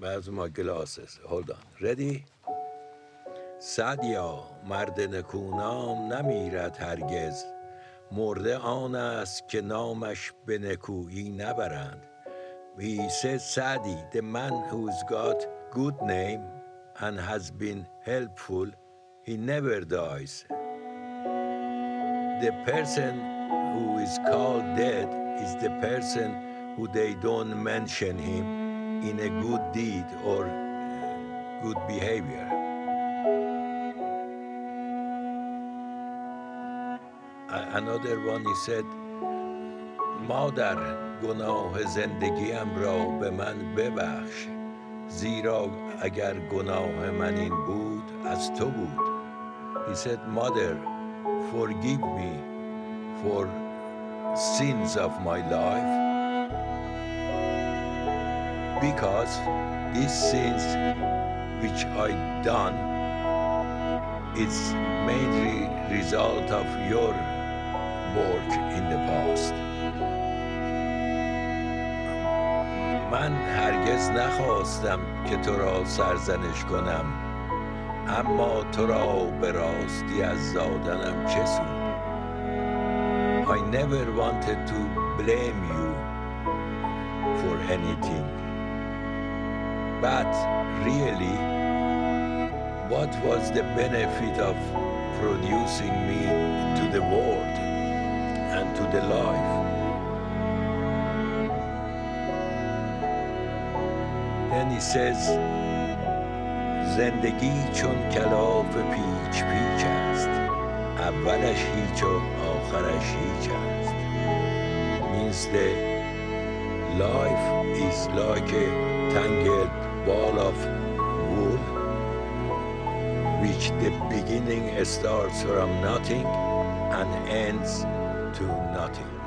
Where's my glasses? Hold on. Ready? سعدیا مرد نکونام نمیرد هرگز مرده آن است که نامش به نکویی نبرند He says Sadi, the man who's got good name and has been helpful, he never dies. The person who is called dead is the person who they don't mention him in a good deed or good behavior. Another one he said, مادر گناه زندگیم را به من ببخش زیرا اگر گناه من این بود از تو بود He said, Mother, forgive me for sins of my life because these sins which I done is mainly result of your work in the past. من هرگز نخواستم که تو را سرزنش کنم اما تو را به راستی از زادنم چه سود I never wanted to blame you for anything but really what was the benefit of producing me to the world and to the life Then he says زندگی چون کلاف پیچ پیچ است اولش هیچ و آخرش هیچ است means the life is like a tangled ball of wool which the beginning starts from nothing and ends to nothing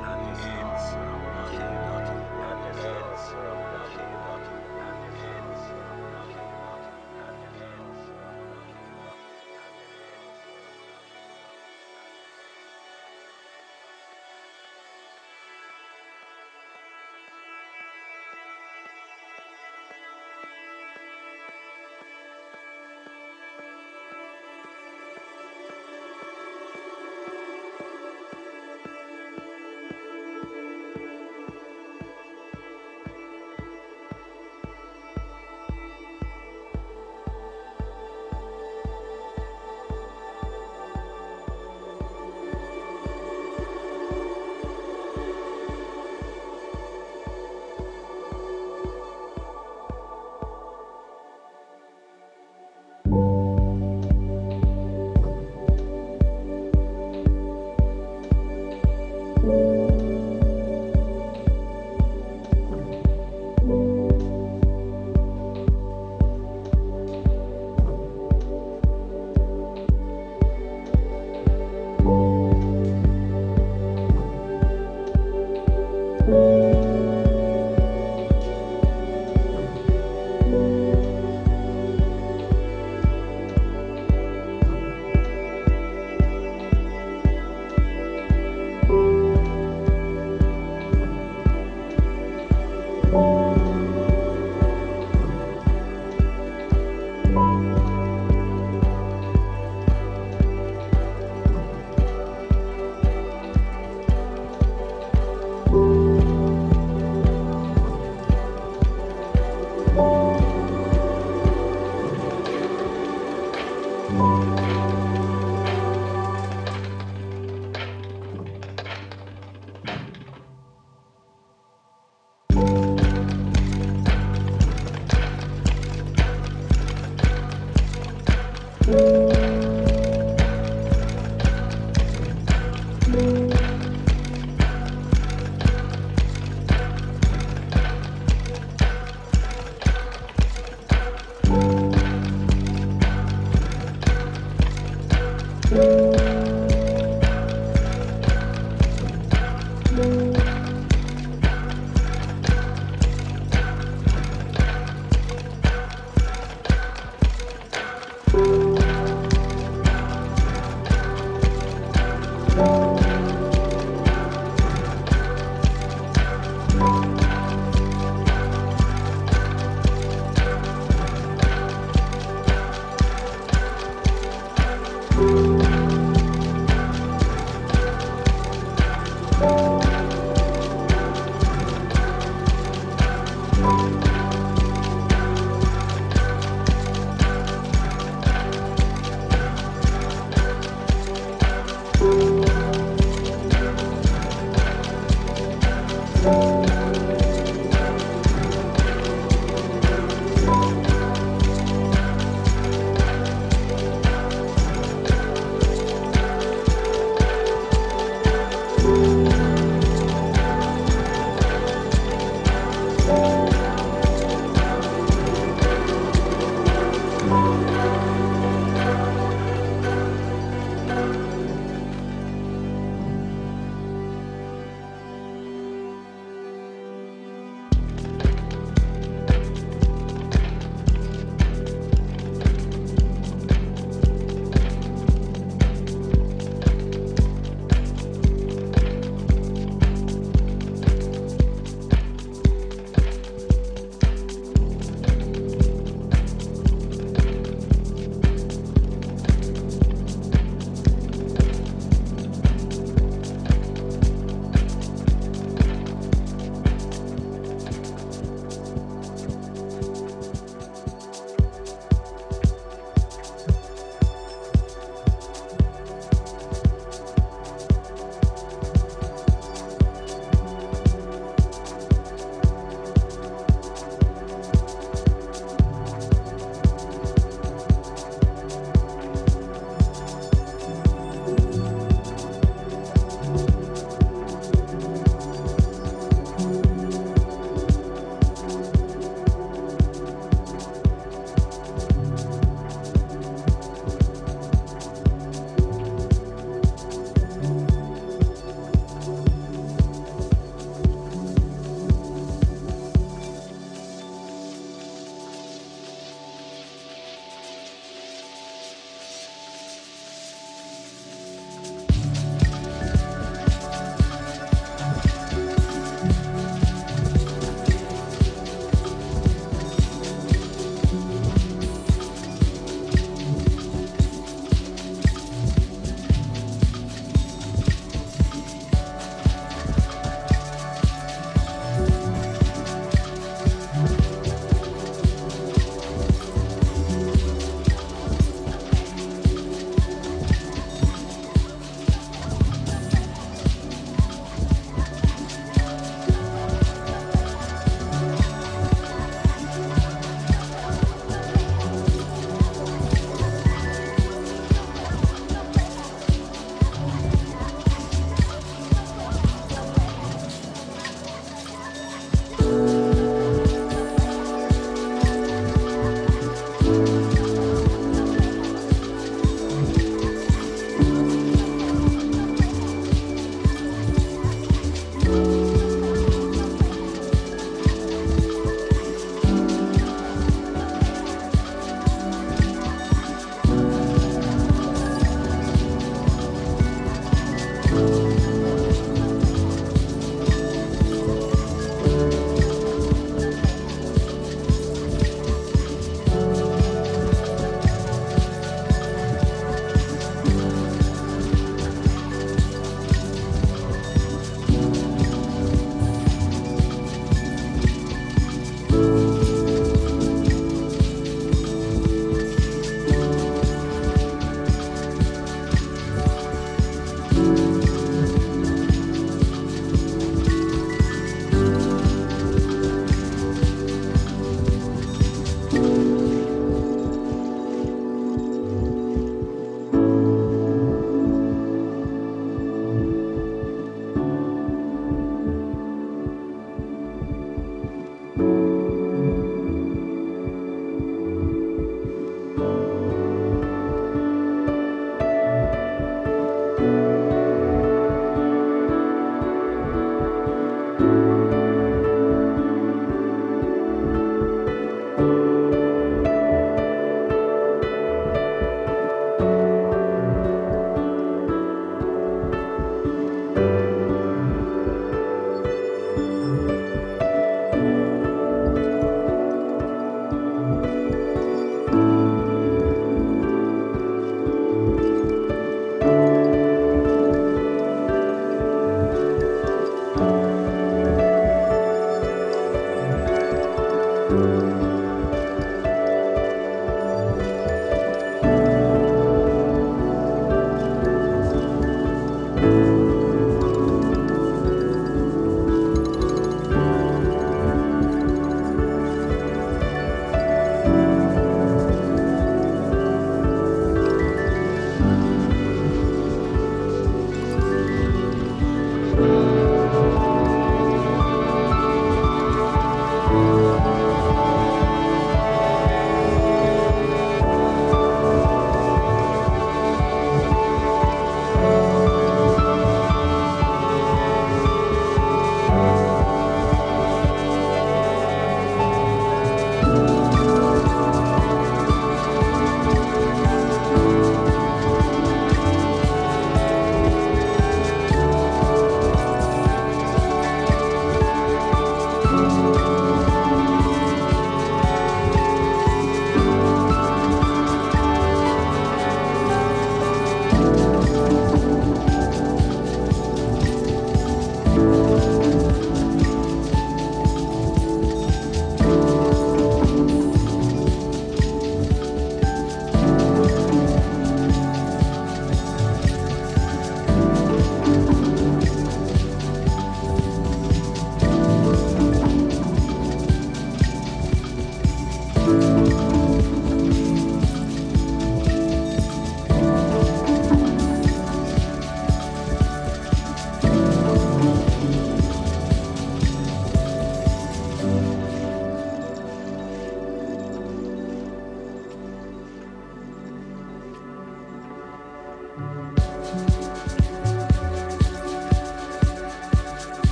you